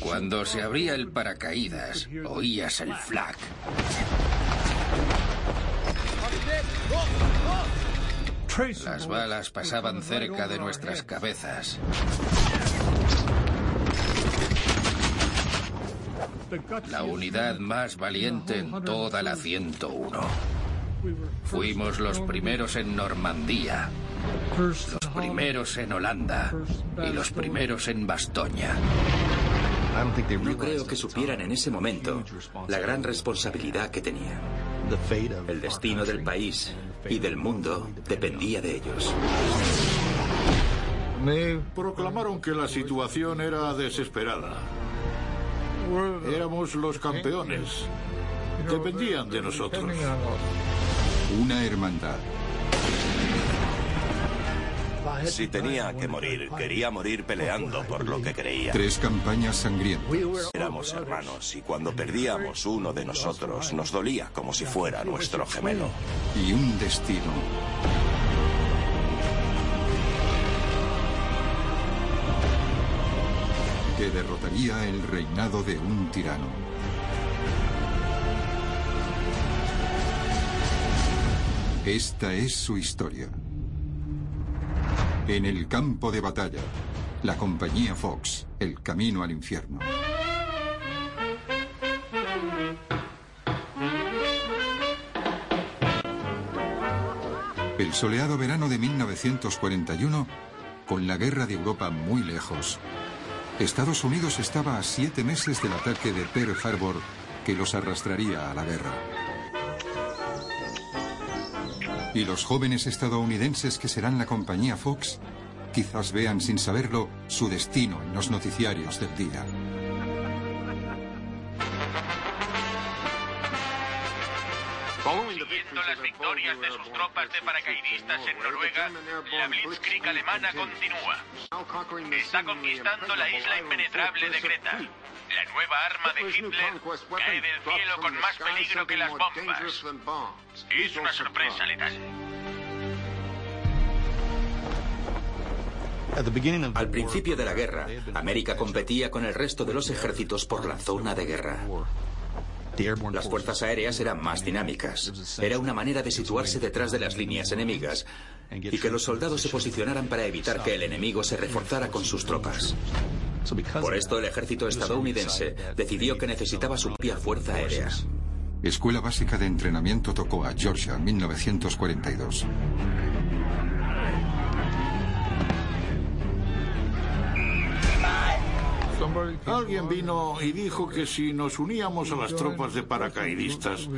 Cuando se abría el paracaídas, oías el flak. Las balas pasaban cerca de nuestras cabezas. La unidad más valiente en toda la 101. Fuimos los primeros en Normandía, los primeros en Holanda y los primeros en Bastoña. No creo que supieran en ese momento la gran responsabilidad que tenían. El destino del país y del mundo dependía de ellos. Proclamaron que la situación era desesperada. Éramos los campeones. Dependían de nosotros. Una hermandad. Si tenía que morir, quería morir peleando por lo que creía. Tres campañas sangrientas. Éramos hermanos y cuando perdíamos uno de nosotros nos dolía como si fuera nuestro gemelo. Y un destino. Que derrotaría el reinado de un tirano. Esta es su historia. En el campo de batalla, la compañía Fox, el camino al infierno. El soleado verano de 1941, con la guerra de Europa muy lejos, Estados Unidos estaba a siete meses del ataque de Pearl Harbor que los arrastraría a la guerra. Y los jóvenes estadounidenses que serán la compañía Fox quizás vean sin saberlo su destino en los noticiarios del día. Siguiendo las victorias de sus tropas de paracaidistas en Noruega, la Blitzkrieg alemana continúa. Está conquistando la isla impenetrable de Creta. La nueva arma de Hitler cae del cielo con más peligro que las bombas. Es una sorpresa letal. Al principio de la guerra, América competía con el resto de los ejércitos por la zona de guerra. Las fuerzas aéreas eran más dinámicas. Era una manera de situarse detrás de las líneas enemigas y que los soldados se posicionaran para evitar que el enemigo se reforzara con sus tropas. Por esto el ejército estadounidense decidió que necesitaba su propia fuerza aérea. Escuela Básica de Entrenamiento Tocoa, Georgia, 1942. Alguien vino y dijo que si nos uníamos a las tropas de paracaidistas,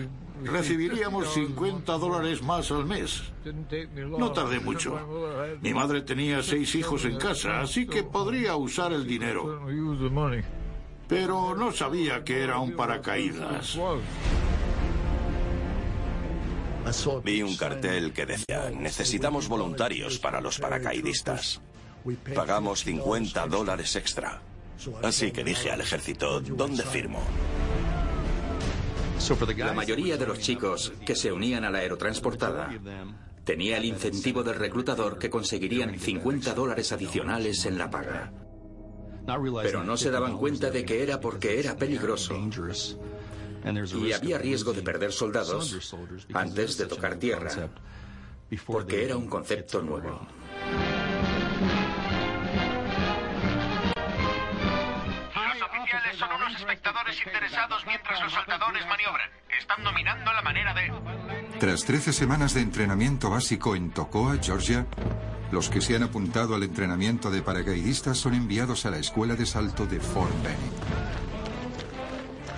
recibiríamos 50 dólares más al mes. No tardé mucho. Mi madre tenía seis hijos en casa, así que podría usar el dinero. Pero no sabía que era un paracaídas. Vi un cartel que decía, necesitamos voluntarios para los paracaidistas. Pagamos 50 dólares extra. Así que dije al ejército, ¿dónde firmo? La mayoría de los chicos que se unían a la aerotransportada tenía el incentivo del reclutador que conseguirían 50 dólares adicionales en la paga. Pero no se daban cuenta de que era porque era peligroso y había riesgo de perder soldados antes de tocar tierra, porque era un concepto nuevo. Espectadores interesados mientras los saltadores maniobran. Están dominando la manera de... Tras 13 semanas de entrenamiento básico en Tocoa, Georgia, los que se han apuntado al entrenamiento de paracaidistas son enviados a la escuela de salto de Fort Benning.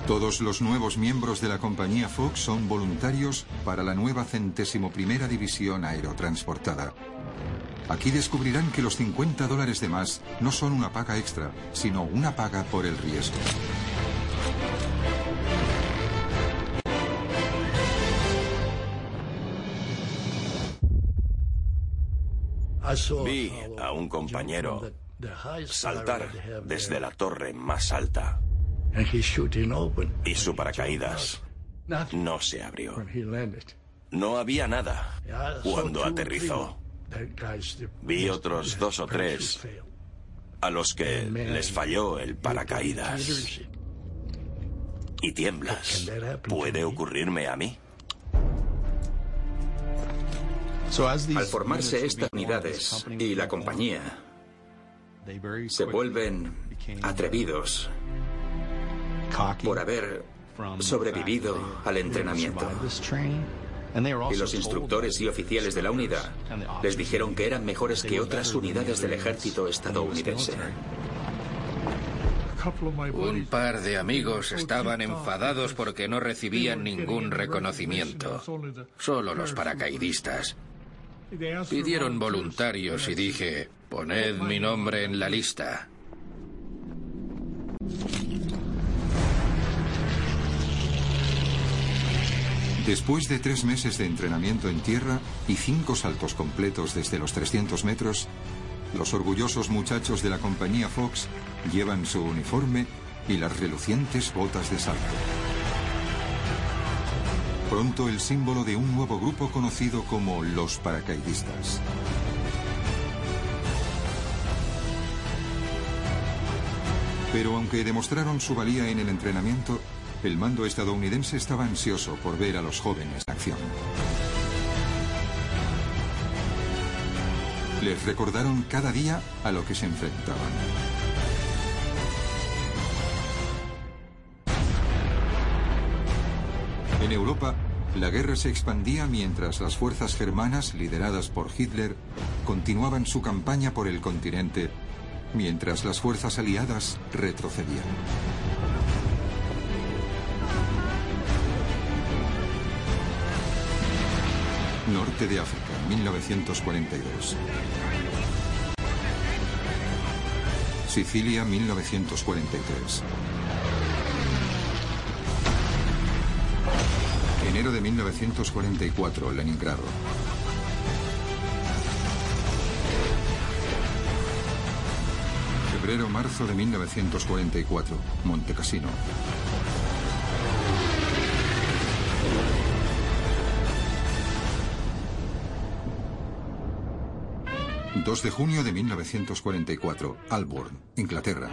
Todos los nuevos miembros de la compañía Fox son voluntarios para la nueva centésimo primera división aerotransportada. Aquí descubrirán que los 50 dólares de más no son una paga extra, sino una paga por el riesgo. Vi a un compañero saltar desde la torre más alta y su paracaídas no se abrió. No había nada cuando aterrizó. Vi otros dos o tres a los que les falló el paracaídas. Y tiemblas. ¿Puede ocurrirme a mí? Al formarse estas unidades y la compañía, se vuelven atrevidos por haber sobrevivido al entrenamiento. Y los instructores y oficiales de la unidad les dijeron que eran mejores que otras unidades del ejército estadounidense. Un par de amigos estaban enfadados porque no recibían ningún reconocimiento. Solo los paracaidistas. Pidieron voluntarios y dije, poned mi nombre en la lista. Después de tres meses de entrenamiento en tierra y cinco saltos completos desde los 300 metros, los orgullosos muchachos de la compañía Fox llevan su uniforme y las relucientes botas de salto. Pronto el símbolo de un nuevo grupo conocido como los paracaidistas. Pero aunque demostraron su valía en el entrenamiento, el mando estadounidense estaba ansioso por ver a los jóvenes en acción. Les recordaron cada día a lo que se enfrentaban. En Europa, la guerra se expandía mientras las fuerzas germanas, lideradas por Hitler, continuaban su campaña por el continente, mientras las fuerzas aliadas retrocedían. Norte de África, 1942. Sicilia, 1943. Enero de 1944, Leningrado. Febrero-marzo de 1944, Montecassino. 2 de junio de 1944, Alborn, Inglaterra.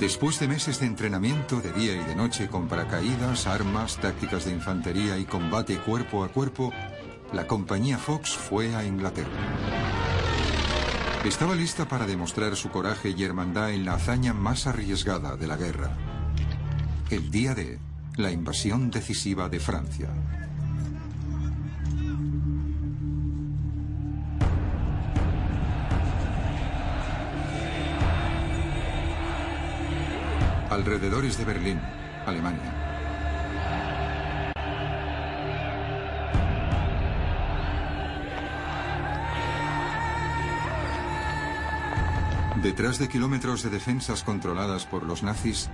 Después de meses de entrenamiento de día y de noche con paracaídas, armas, tácticas de infantería y combate cuerpo a cuerpo, la compañía Fox fue a Inglaterra. Estaba lista para demostrar su coraje y hermandad en la hazaña más arriesgada de la guerra. El día de la invasión decisiva de Francia. Alrededores de Berlín, Alemania. Detrás de kilómetros de defensas controladas por los nazis,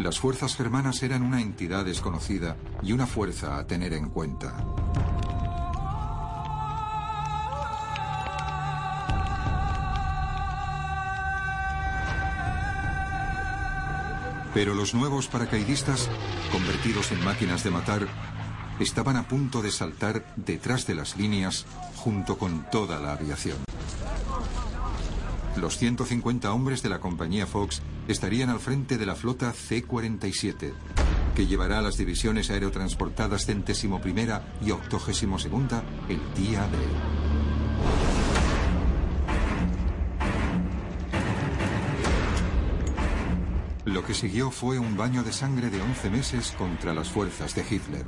las fuerzas germanas eran una entidad desconocida y una fuerza a tener en cuenta. Pero los nuevos paracaidistas, convertidos en máquinas de matar, estaban a punto de saltar detrás de las líneas junto con toda la aviación. Los 150 hombres de la compañía Fox estarían al frente de la flota C-47, que llevará a las divisiones aerotransportadas centésimo primera y octogésimo segunda el día de Lo que siguió fue un baño de sangre de 11 meses contra las fuerzas de Hitler.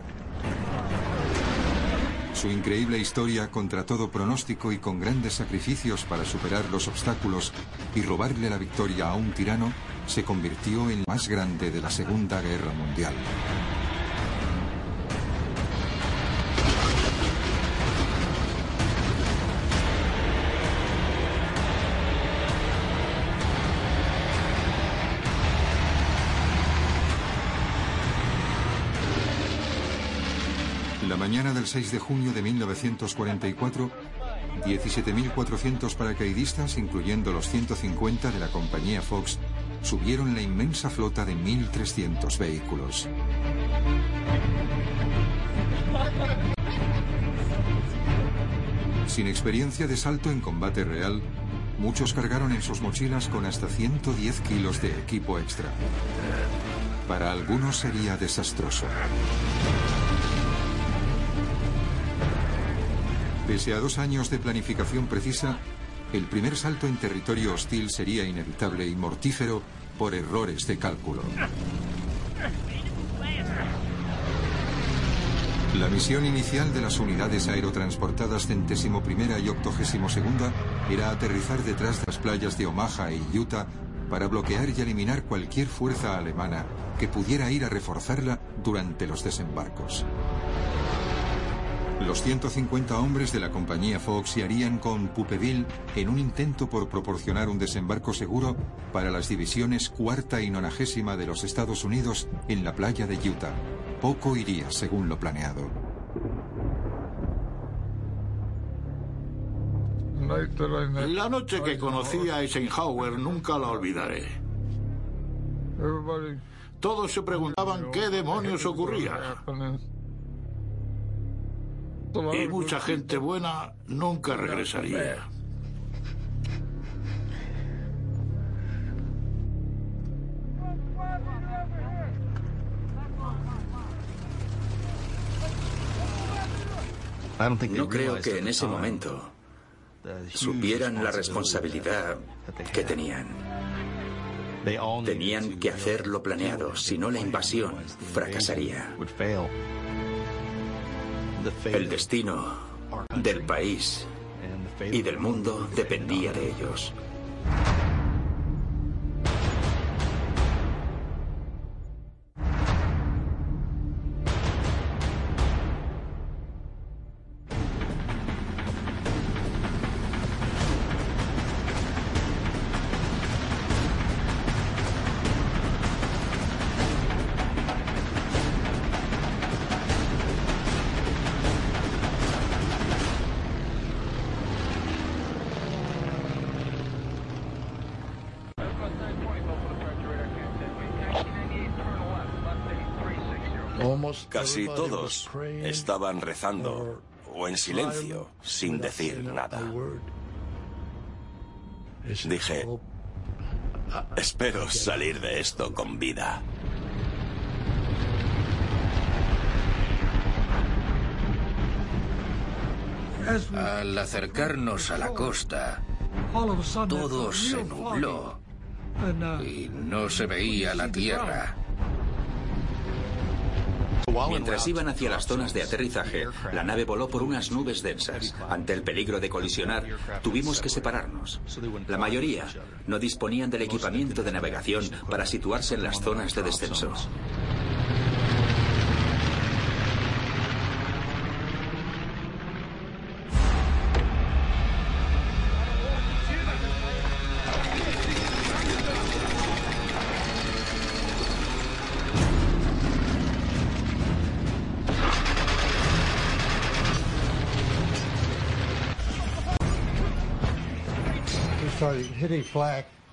Su increíble historia contra todo pronóstico y con grandes sacrificios para superar los obstáculos y robarle la victoria a un tirano se convirtió en la más grande de la Segunda Guerra Mundial. Mañana del 6 de junio de 1944, 17.400 paracaidistas, incluyendo los 150 de la compañía Fox, subieron la inmensa flota de 1.300 vehículos. Sin experiencia de salto en combate real, muchos cargaron en sus mochilas con hasta 110 kilos de equipo extra. Para algunos sería desastroso. Pese a dos años de planificación precisa, el primer salto en territorio hostil sería inevitable y mortífero por errores de cálculo. La misión inicial de las unidades aerotransportadas centésimo primera y octogésimo segunda era aterrizar detrás de las playas de Omaha y Utah para bloquear y eliminar cualquier fuerza alemana que pudiera ir a reforzarla durante los desembarcos. Los 150 hombres de la compañía Fox se harían con Pupeville en un intento por proporcionar un desembarco seguro para las divisiones cuarta y nonagésima de los Estados Unidos en la playa de Utah. Poco iría según lo planeado. La noche que conocí a Eisenhower nunca la olvidaré. Todos se preguntaban qué demonios ocurría. Y mucha gente buena nunca regresaría. No creo que en ese momento supieran la responsabilidad que tenían. Tenían que hacer lo planeado, si no la invasión fracasaría. El destino del país y del mundo dependía de ellos. Casi todos estaban rezando o en silencio, sin decir nada. Dije, espero salir de esto con vida. Al acercarnos a la costa, todo se nubló y no se veía la tierra. Mientras iban hacia las zonas de aterrizaje, la nave voló por unas nubes densas. Ante el peligro de colisionar, tuvimos que separarnos. La mayoría no disponían del equipamiento de navegación para situarse en las zonas de descenso.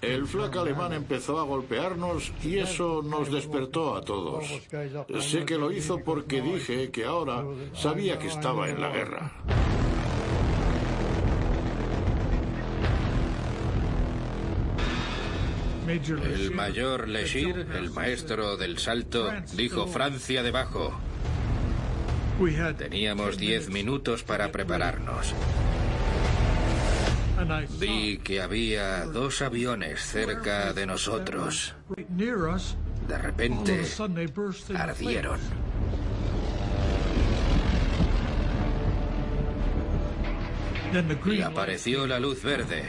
El flak alemán empezó a golpearnos y eso nos despertó a todos. Sé que lo hizo porque dije que ahora sabía que estaba en la guerra. El mayor Lechir, el maestro del salto, dijo Francia debajo. Teníamos diez minutos para prepararnos. Vi que había dos aviones cerca de nosotros. De repente ardieron. Y apareció la luz verde.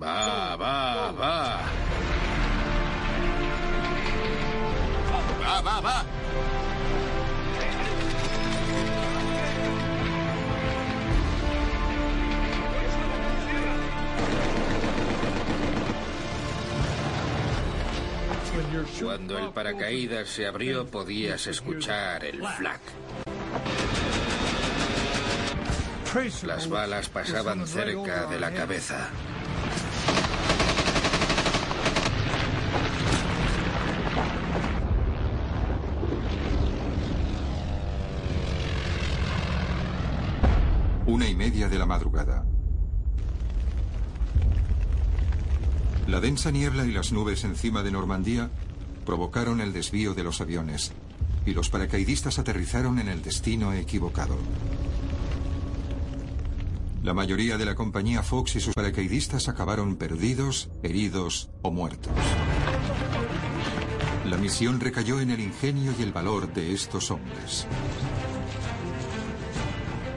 Va, va, va. ¡Va, va, va! Cuando el paracaídas se abrió podías escuchar el flak. Las balas pasaban cerca de la cabeza. Una y media de la madrugada. La densa niebla y las nubes encima de Normandía provocaron el desvío de los aviones y los paracaidistas aterrizaron en el destino equivocado. La mayoría de la compañía Fox y sus paracaidistas acabaron perdidos, heridos o muertos. La misión recayó en el ingenio y el valor de estos hombres.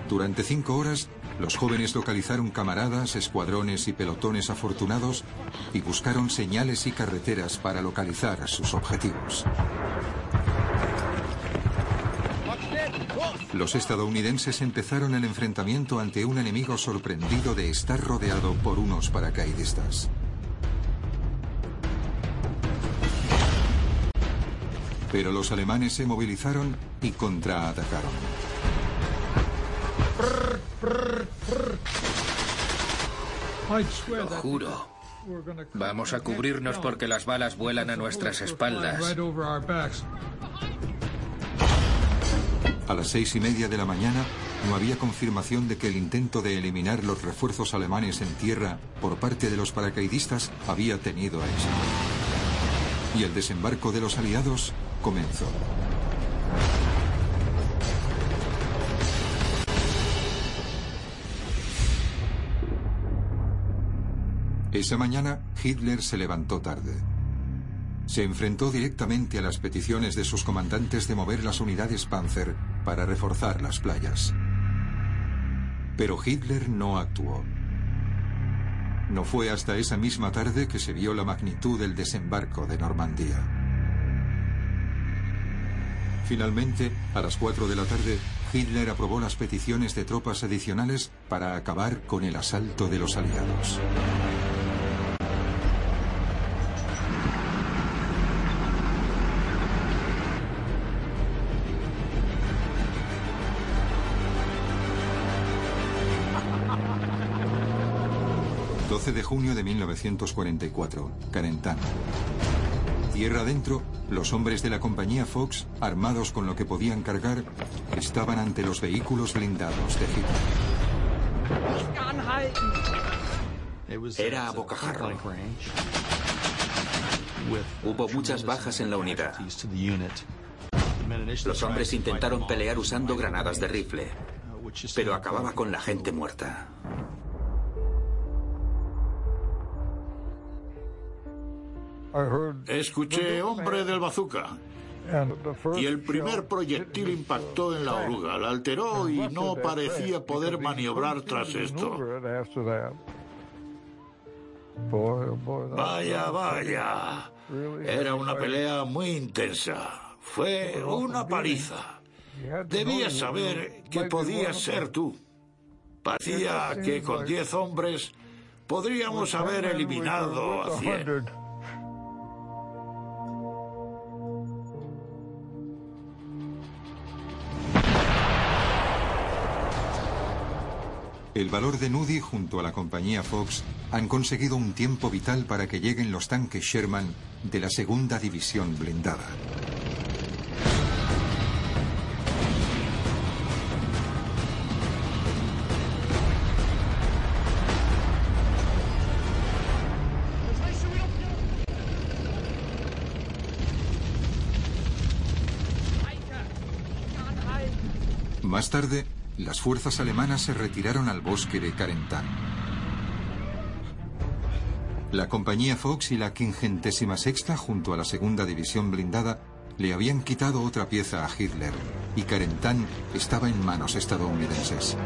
Durante cinco horas, los jóvenes localizaron camaradas, escuadrones y pelotones afortunados y buscaron señales y carreteras para localizar sus objetivos. Los estadounidenses empezaron el enfrentamiento ante un enemigo sorprendido de estar rodeado por unos paracaidistas. Pero los alemanes se movilizaron y contraatacaron. Lo juro. Vamos a cubrirnos porque las balas vuelan a nuestras espaldas. A las seis y media de la mañana no había confirmación de que el intento de eliminar los refuerzos alemanes en tierra por parte de los paracaidistas había tenido éxito. Y el desembarco de los aliados comenzó. Esa mañana Hitler se levantó tarde. Se enfrentó directamente a las peticiones de sus comandantes de mover las unidades Panzer para reforzar las playas. Pero Hitler no actuó. No fue hasta esa misma tarde que se vio la magnitud del desembarco de Normandía. Finalmente, a las 4 de la tarde, Hitler aprobó las peticiones de tropas adicionales para acabar con el asalto de los aliados. 12 de junio de 1944, Carentan. Tierra adentro, los hombres de la compañía Fox, armados con lo que podían cargar, estaban ante los vehículos blindados de Hitler. Era a bocajarro. Hubo muchas bajas en la unidad. Los hombres intentaron pelear usando granadas de rifle, pero acababa con la gente muerta. Escuché hombre del bazooka. Y el primer proyectil impactó en la oruga, la alteró y no parecía poder maniobrar tras esto. Vaya, vaya. Era una pelea muy intensa. Fue una paliza. Debías saber que podías ser tú. Parecía que con diez hombres podríamos haber eliminado a cien. El valor de Nudie junto a la compañía Fox han conseguido un tiempo vital para que lleguen los tanques Sherman de la segunda división blindada. Más tarde, las fuerzas alemanas se retiraron al bosque de Carentan. La compañía Fox y la quingentésima sexta, junto a la segunda división blindada, le habían quitado otra pieza a Hitler y Carentan estaba en manos estadounidenses.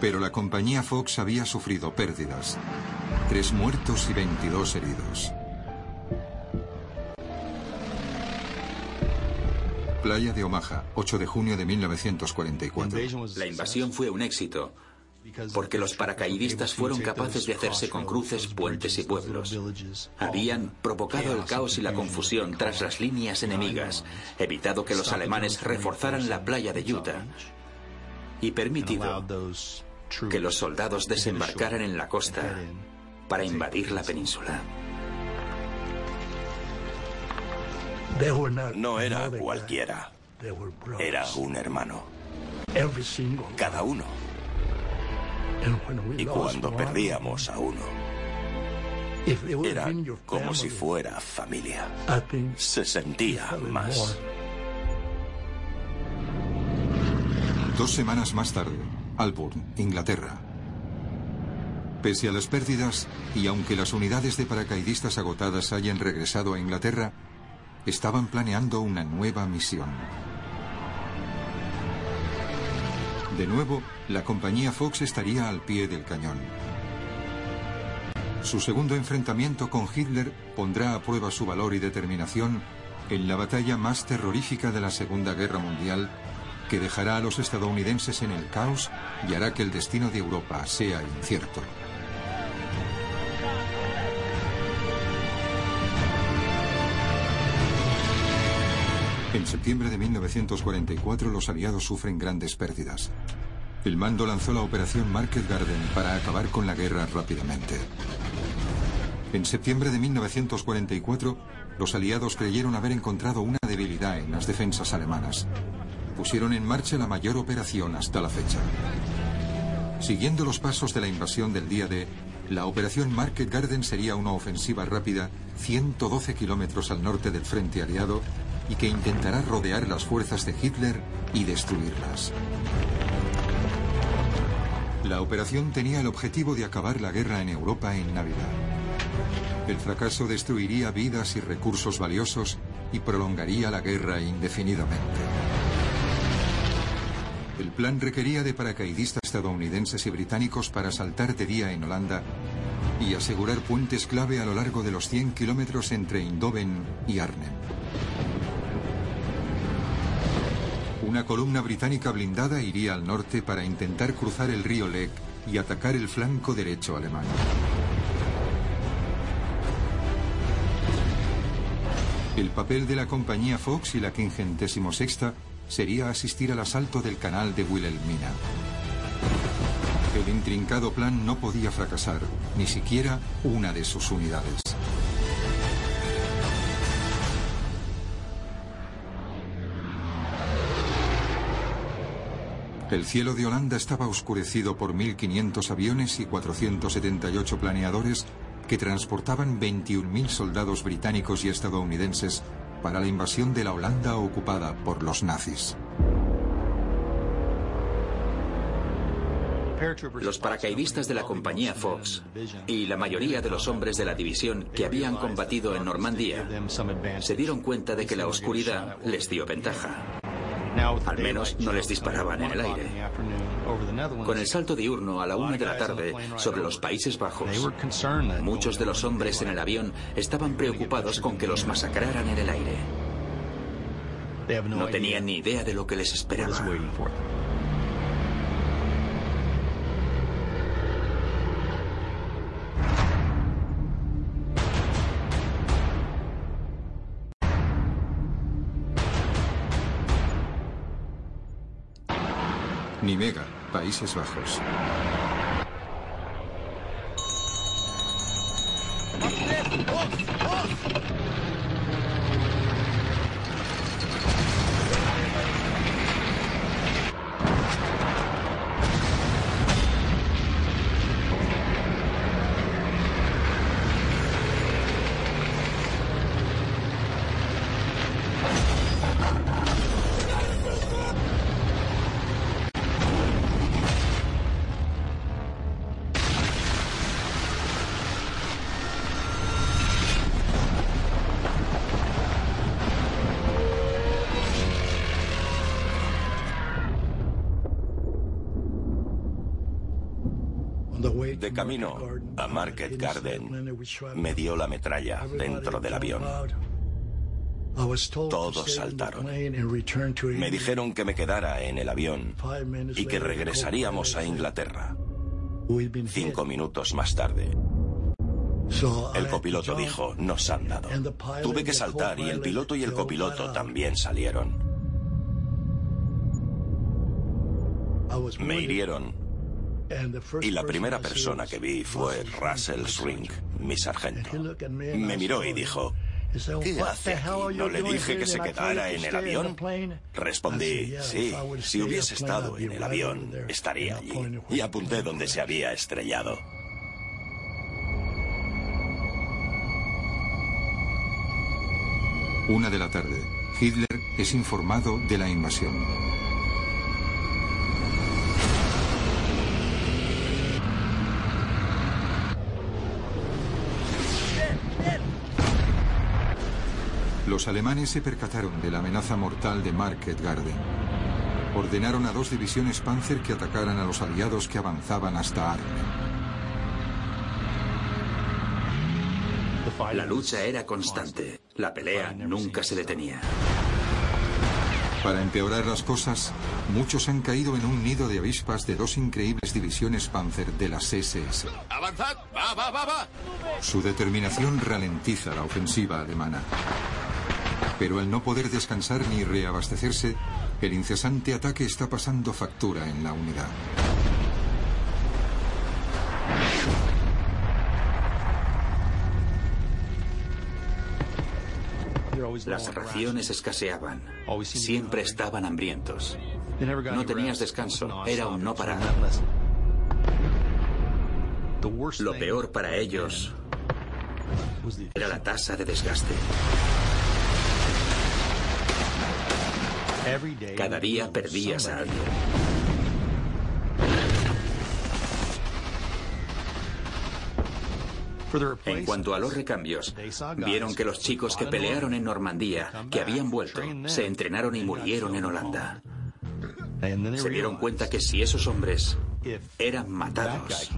Pero la compañía Fox había sufrido pérdidas. Tres muertos y 22 heridos. Playa de Omaha, 8 de junio de 1944. La invasión fue un éxito, porque los paracaidistas fueron capaces de hacerse con cruces, puentes y pueblos. Habían provocado el caos y la confusión tras las líneas enemigas, evitado que los alemanes reforzaran la playa de Utah y permitido que los soldados desembarcaran en la costa para invadir la península. No era cualquiera. Era un hermano. Cada uno. Y cuando perdíamos a uno, era como si fuera familia. Se sentía más. Dos semanas más tarde, Alburn, Inglaterra. Pese a las pérdidas, y aunque las unidades de paracaidistas agotadas hayan regresado a Inglaterra, estaban planeando una nueva misión. De nuevo, la compañía Fox estaría al pie del cañón. Su segundo enfrentamiento con Hitler pondrá a prueba su valor y determinación en la batalla más terrorífica de la Segunda Guerra Mundial, que dejará a los estadounidenses en el caos y hará que el destino de Europa sea incierto. En septiembre de 1944 los aliados sufren grandes pérdidas. El mando lanzó la operación Market Garden para acabar con la guerra rápidamente. En septiembre de 1944, los aliados creyeron haber encontrado una debilidad en las defensas alemanas. Pusieron en marcha la mayor operación hasta la fecha. Siguiendo los pasos de la invasión del día D, la operación Market Garden sería una ofensiva rápida 112 kilómetros al norte del frente aliado y que intentará rodear las fuerzas de Hitler y destruirlas. La operación tenía el objetivo de acabar la guerra en Europa en Navidad. El fracaso destruiría vidas y recursos valiosos y prolongaría la guerra indefinidamente. El plan requería de paracaidistas estadounidenses y británicos para saltar de día en Holanda y asegurar puentes clave a lo largo de los 100 kilómetros entre Eindhoven y Arnhem. Una columna británica blindada iría al norte para intentar cruzar el río Lech y atacar el flanco derecho alemán. El papel de la compañía Fox y la 56 sería asistir al asalto del canal de Wilhelmina. El intrincado plan no podía fracasar, ni siquiera una de sus unidades. El cielo de Holanda estaba oscurecido por 1.500 aviones y 478 planeadores que transportaban 21.000 soldados británicos y estadounidenses para la invasión de la Holanda ocupada por los nazis. Los paracaidistas de la compañía Fox y la mayoría de los hombres de la división que habían combatido en Normandía se dieron cuenta de que la oscuridad les dio ventaja. Al menos no les disparaban en el aire. Con el salto diurno a la una de la tarde sobre los Países Bajos, muchos de los hombres en el avión estaban preocupados con que los masacraran en el aire. No tenían ni idea de lo que les esperaba. Nimega, Países Bajos. De camino a Market Garden, me dio la metralla dentro del avión. Todos saltaron. Me dijeron que me quedara en el avión y que regresaríamos a Inglaterra. Cinco minutos más tarde, el copiloto dijo, nos han dado. Tuve que saltar y el piloto y el copiloto también salieron. Me hirieron y la primera persona que vi fue Russell Swing, mi sargento. Me miró y dijo, ¿Qué hace aquí? ¿No le dije que se quedara en el avión? Respondí, sí, si hubiese estado en el avión, estaría allí. Y apunté donde se había estrellado. Una de la tarde, Hitler es informado de la invasión. Los alemanes se percataron de la amenaza mortal de Market Garden. Ordenaron a dos divisiones Panzer que atacaran a los aliados que avanzaban hasta Arnhem. La lucha era constante. La pelea nunca se detenía. Para empeorar las cosas, muchos han caído en un nido de avispas de dos increíbles divisiones Panzer de las SS. ¡Avanzad! ¡Va, va, va, va! Su determinación ralentiza la ofensiva alemana. Pero al no poder descansar ni reabastecerse, el incesante ataque está pasando factura en la unidad. Las raciones escaseaban. Siempre estaban hambrientos. No tenías descanso. Era un no parar. Lo peor para ellos era la tasa de desgaste. Cada día perdías a alguien. En cuanto a los recambios, vieron que los chicos que pelearon en Normandía, que habían vuelto, se entrenaron y murieron en Holanda. Se dieron cuenta que si esos hombres eran matados,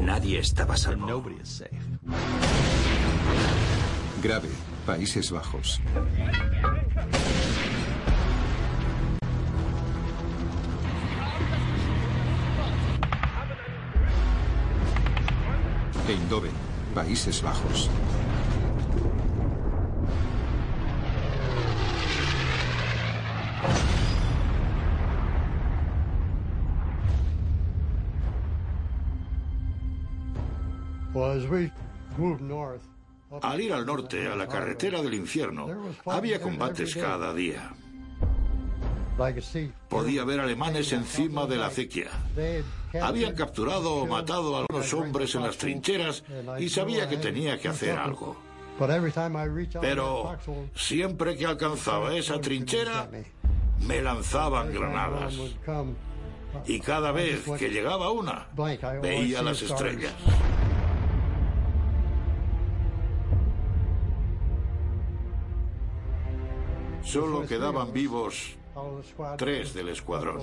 nadie estaba salvo. Grave, Países Bajos. Eindhoven, Países Bajos. Al ir al norte, a la carretera del infierno, había combates cada día. Podía ver alemanes encima de la acequia. Habían capturado o matado a algunos hombres en las trincheras y sabía que tenía que hacer algo. Pero siempre que alcanzaba esa trinchera, me lanzaban granadas. Y cada vez que llegaba una, veía las estrellas. Solo quedaban vivos tres del escuadrón.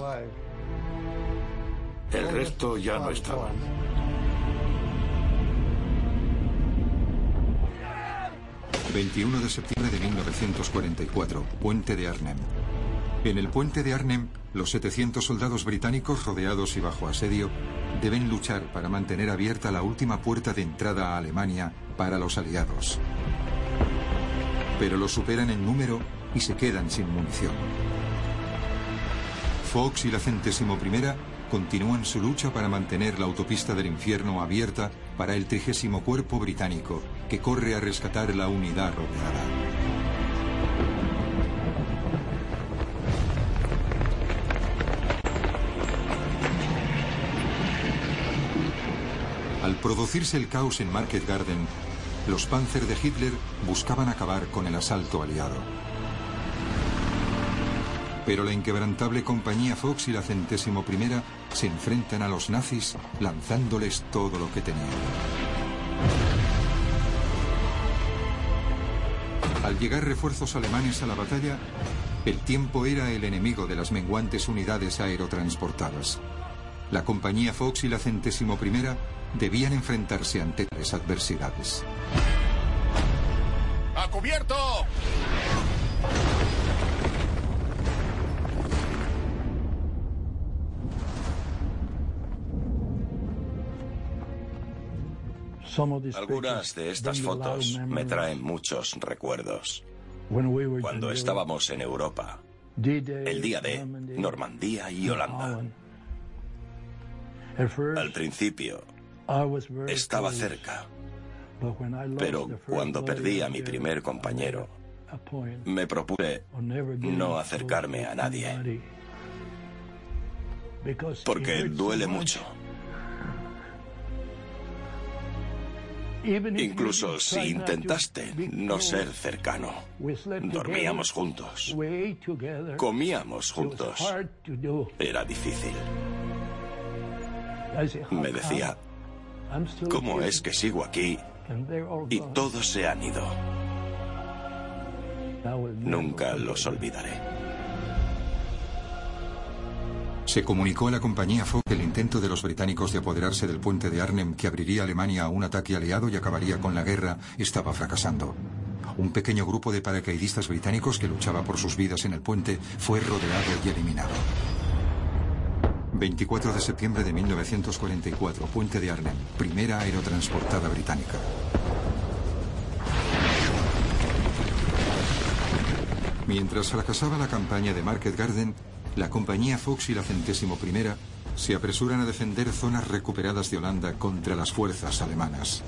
El resto ya no estaban. ...21 de septiembre de 1944... ...Puente de Arnhem... En el puente de Arnhem, los 700 soldados británicos rodeados y bajo asedio deben luchar para mantener abierta la última puerta de entrada a Alemania para los aliados. Pero los superan en número y se quedan sin munición. Fox y la centésimo primera continúan su lucha para mantener la autopista del infierno abierta para el trigésimo cuerpo británico que corre a rescatar la unidad rodeada. Al producirse el caos en Market Garden, los Panzer de Hitler buscaban acabar con el asalto aliado. Pero la inquebrantable compañía Fox y la centésimo primera se enfrentan a los nazis lanzándoles todo lo que tenían. Al llegar refuerzos alemanes a la batalla, el tiempo era el enemigo de las menguantes unidades aerotransportadas. La compañía Fox y la centésimo primera debían enfrentarse ante tales adversidades. ¡A cubierto! Algunas de estas fotos me traen muchos recuerdos. Cuando estábamos en Europa, el día de Normandía y Holanda. Al principio, estaba cerca, Pero cuando perdí a mi primer compañero, me propuse no acercarme a nadie. Porque duele mucho. Incluso si intentaste no ser cercano, dormíamos juntos, comíamos juntos. Era difícil. Me decía, ¿cómo es que sigo aquí y todos se han ido? Nunca los olvidaré. Se comunicó a la compañía que el intento de los británicos de apoderarse del puente de Arnhem que abriría Alemania a un ataque aliado y acabaría con la guerra estaba fracasando. Un pequeño grupo de paracaidistas británicos que luchaba por sus vidas en el puente fue rodeado y eliminado. 24 de septiembre de 1944, Puente de Arnhem, primera aerotransportada británica. Mientras fracasaba la campaña de Market Garden, la compañía Fox y la centésimo primera se apresuran a defender zonas recuperadas de Holanda contra las fuerzas alemanas.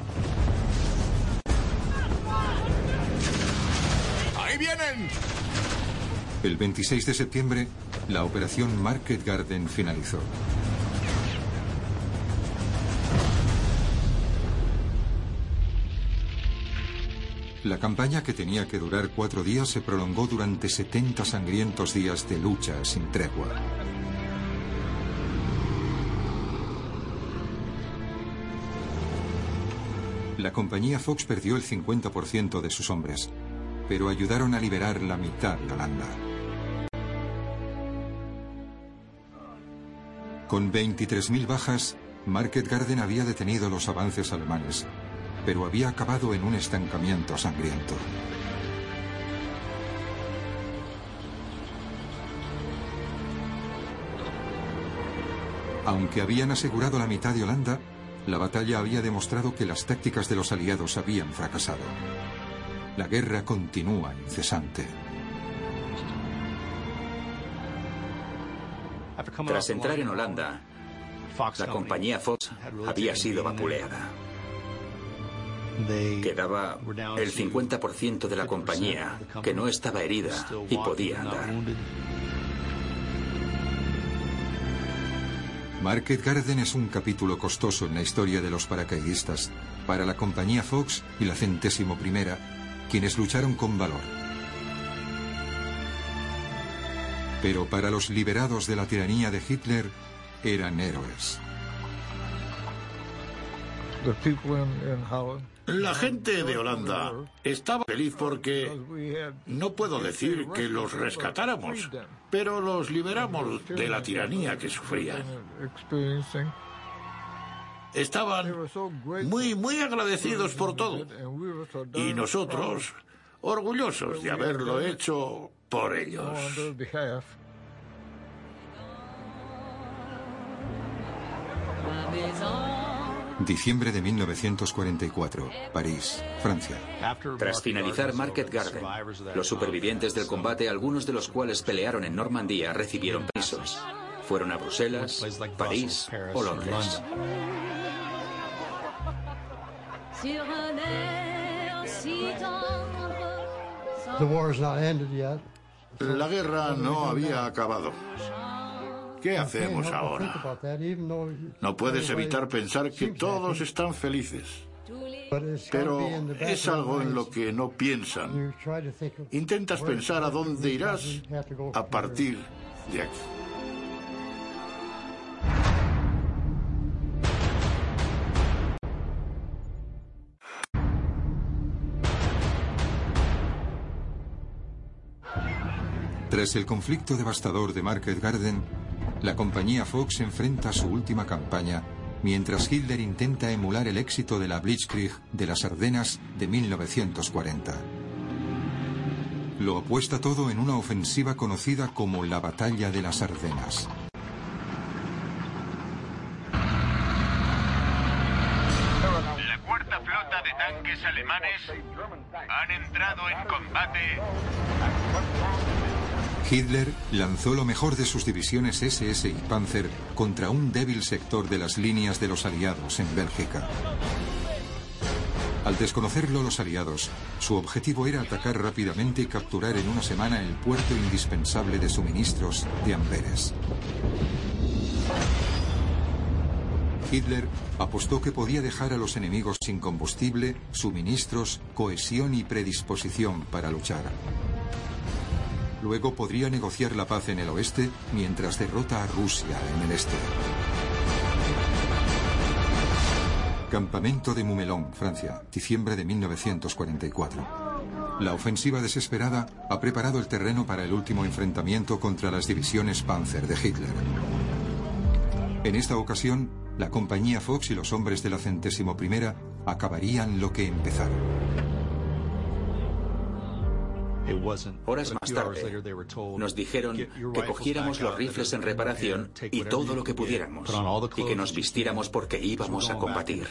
¡Ahí vienen! El 26 de septiembre, la operación Market Garden finalizó. La campaña que tenía que durar cuatro días se prolongó durante 70 sangrientos días de lucha sin tregua. La compañía Fox perdió el 50% de sus hombres, pero ayudaron a liberar la mitad de Holanda. Con 23.000 bajas, Market Garden había detenido los avances alemanes pero había acabado en un estancamiento sangriento. Aunque habían asegurado la mitad de Holanda, la batalla había demostrado que las tácticas de los aliados habían fracasado. La guerra continúa incesante. Tras entrar en Holanda, la compañía Fox había sido vapuleada. Quedaba el 50% de la compañía que no estaba herida y podía andar. Market Garden es un capítulo costoso en la historia de los paracaidistas para la compañía Fox y la centésimo primera, quienes lucharon con valor. Pero para los liberados de la tiranía de Hitler, eran héroes. La gente de Holanda estaba feliz porque no puedo decir que los rescatáramos, pero los liberamos de la tiranía que sufrían. Estaban muy, muy agradecidos por todo. Y nosotros, orgullosos de haberlo hecho por ellos. Diciembre de 1944, París, Francia. Tras finalizar Market Garden, los supervivientes del combate, algunos de los cuales pelearon en Normandía, recibieron permisos. Fueron a Bruselas, París o Londres. La guerra no había acabado. ¿Qué hacemos ahora? No puedes evitar pensar que todos están felices. Pero es algo en lo que no piensan. Intentas pensar a dónde irás a partir de aquí. Tras el conflicto devastador de Market Garden, la compañía Fox enfrenta su última campaña mientras Hitler intenta emular el éxito de la Blitzkrieg de las Ardenas de 1940. Lo apuesta todo en una ofensiva conocida como la Batalla de las Ardenas. La cuarta flota de tanques alemanes han entrado en combate Hitler lanzó lo mejor de sus divisiones SS y Panzer contra un débil sector de las líneas de los aliados en Bélgica. Al desconocerlo los aliados, su objetivo era atacar rápidamente y capturar en una semana el puerto indispensable de suministros de Amberes. Hitler apostó que podía dejar a los enemigos sin combustible, suministros, cohesión y predisposición para luchar. Luego podría negociar la paz en el oeste mientras derrota a Rusia en el este. Campamento de Mumelón, Francia, diciembre de 1944. La ofensiva desesperada ha preparado el terreno para el último enfrentamiento contra las divisiones Panzer de Hitler. En esta ocasión, la compañía Fox y los hombres de la centésimo primera acabarían lo que empezaron. Horas más tarde, nos dijeron que cogiéramos los rifles en reparación y todo lo que pudiéramos, y que nos vistiéramos porque íbamos a combatir.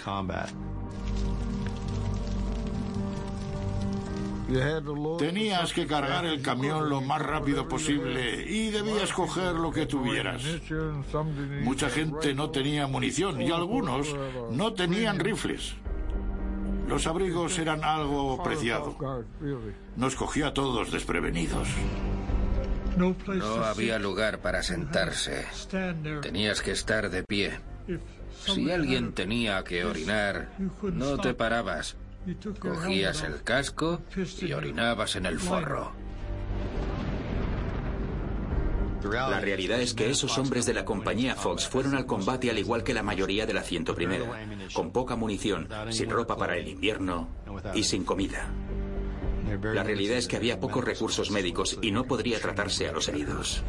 Tenías que cargar el camión lo más rápido posible y debías coger lo que tuvieras. Mucha gente no tenía munición y algunos no tenían rifles. Los abrigos eran algo preciado. Nos cogía a todos desprevenidos. No había lugar para sentarse. Tenías que estar de pie. Si alguien tenía que orinar, no te parabas. Cogías el casco y orinabas en el forro. La realidad es que esos hombres de la compañía Fox fueron al combate al igual que la mayoría de la 101, con poca munición, sin ropa para el invierno y sin comida. La realidad es que había pocos recursos médicos y no podría tratarse a los heridos.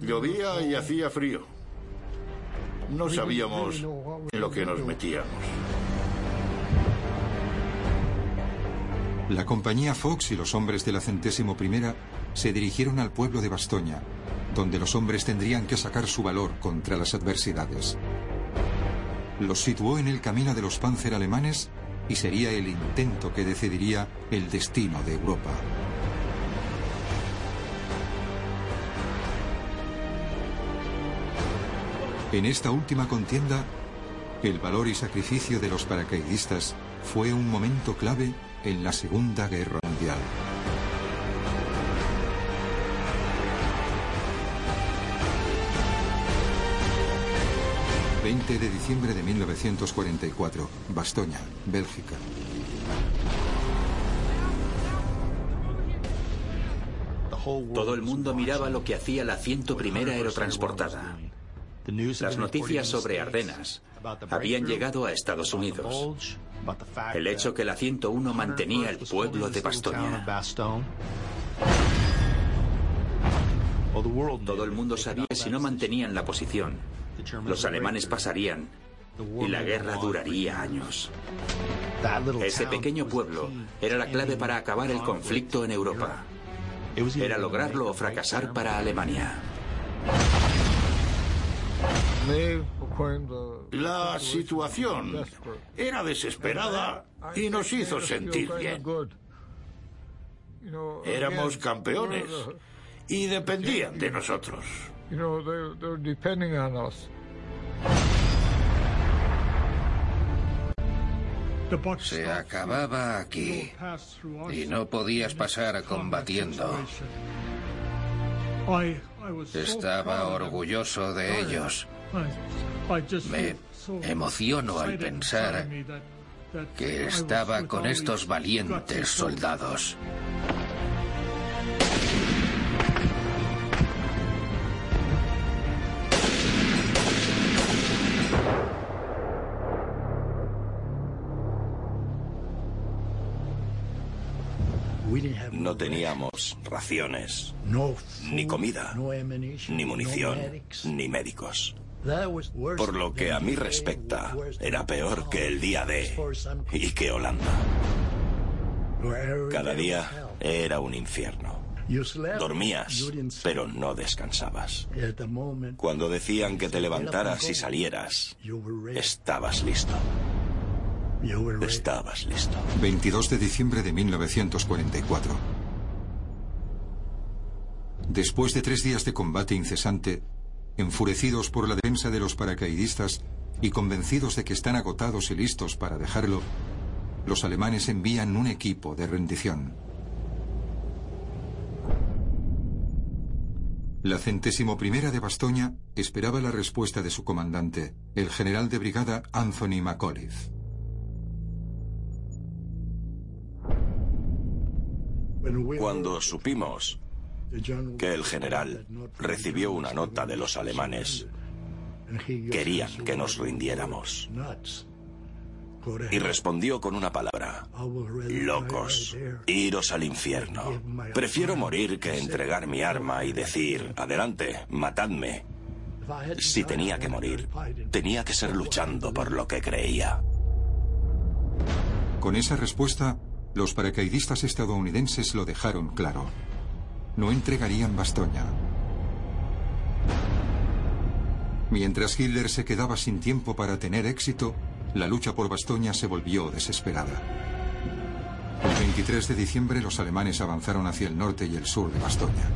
Llovía y hacía frío. No sabíamos en lo que nos metíamos. La compañía Fox y los hombres de la centésimo primera se dirigieron al pueblo de Bastoña, donde los hombres tendrían que sacar su valor contra las adversidades. Los situó en el camino de los panzer alemanes y sería el intento que decidiría el destino de Europa. En esta última contienda, el valor y sacrificio de los paracaidistas fue un momento clave en la Segunda Guerra Mundial. ...20 de diciembre de 1944... ...Bastoña, Bélgica... Todo el mundo miraba lo que hacía la 101 aerotransportada. Las noticias sobre Ardenas habían llegado a Estados Unidos. El hecho que la 101 mantenía el pueblo de Bastoña. Todo el mundo sabía que si no mantenían la posición, los alemanes pasarían y la guerra duraría años. Ese pequeño pueblo era la clave para acabar el conflicto en Europa. Era lograrlo o fracasar para Alemania. La situación era desesperada y nos hizo sentir bien. Éramos campeones y dependían de nosotros. Se acababa aquí y no podías pasar combatiendo. Estaba orgulloso de ellos. Me emociono al pensar que estaba con estos valientes soldados. No teníamos raciones, ni comida, ni munición, ni médicos. Por lo que a mí respecta, era peor que el día de y que Holanda. Cada día era un infierno. Dormías, pero no descansabas. Cuando decían que te levantaras y salieras, estabas listo. Estabas listo. 22 de diciembre de 1944. Después de tres días de combate incesante, enfurecidos por la defensa de los paracaidistas, y convencidos de que están agotados y listos para dejarlo, los alemanes envían un equipo de rendición. La centésimo primera de Bastoña esperaba la respuesta de su comandante, el general de brigada Anthony McAuliffe. Cuando supimos que el general recibió una nota de los alemanes, querían que nos rindiéramos. Y respondió con una palabra. Locos, iros al infierno. Prefiero morir que entregar mi arma y decir, adelante, matadme. Si tenía que morir, tenía que ser luchando por lo que creía. Con esa respuesta, los paracaidistas estadounidenses lo dejaron claro. No entregarían Bastoña. Mientras Hitler se quedaba sin tiempo para tener éxito, la lucha por Bastoña se volvió desesperada. El 23 de diciembre los alemanes avanzaron hacia el norte y el sur de Bastoña.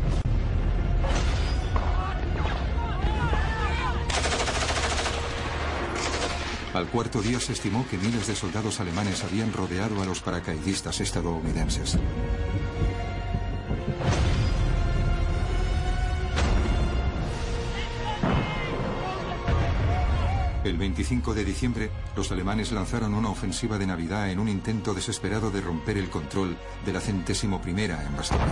Al cuarto día se estimó que miles de soldados alemanes habían rodeado a los paracaidistas estadounidenses. El 25 de diciembre, los alemanes lanzaron una ofensiva de Navidad en un intento desesperado de romper el control de la centésimo primera en Bastoña.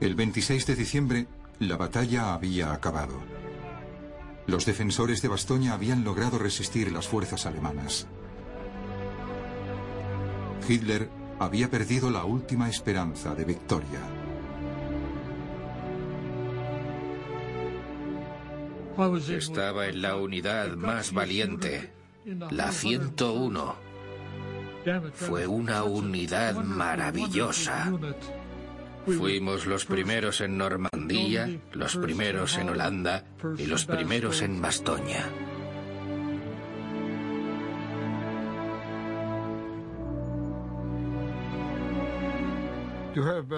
El 26 de diciembre, la batalla había acabado. Los defensores de Bastoña habían logrado resistir las fuerzas alemanas. Hitler había perdido la última esperanza de victoria. Estaba en la unidad más valiente, la 101. Fue una unidad maravillosa. Fuimos los primeros en Normandía, los primeros en Holanda y los primeros en Bastoña.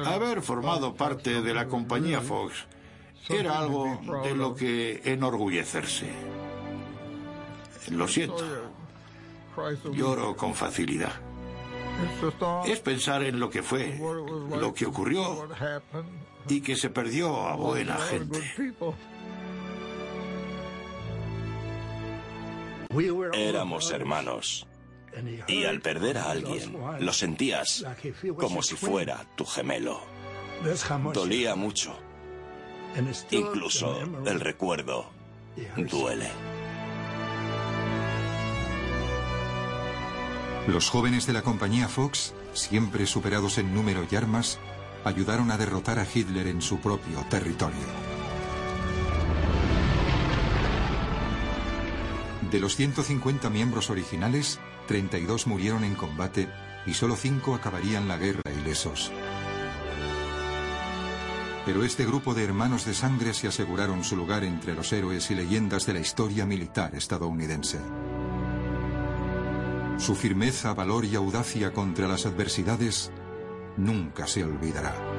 Haber formado parte de la compañía Fox era algo de lo que enorgullecerse. Lo siento. Lloro con facilidad. Es pensar en lo que fue, lo que ocurrió y que se perdió a buena gente. Éramos hermanos. Y al perder a alguien, lo sentías como si fuera tu gemelo. Dolía mucho. Incluso el recuerdo duele. Los jóvenes de la compañía Fox, siempre superados en número y armas, ayudaron a derrotar a Hitler en su propio territorio. De los 150 miembros originales, 32 murieron en combate y solo 5 acabarían la guerra ilesos. Pero este grupo de hermanos de sangre se aseguraron su lugar entre los héroes y leyendas de la historia militar estadounidense. Su firmeza, valor y audacia contra las adversidades nunca se olvidará.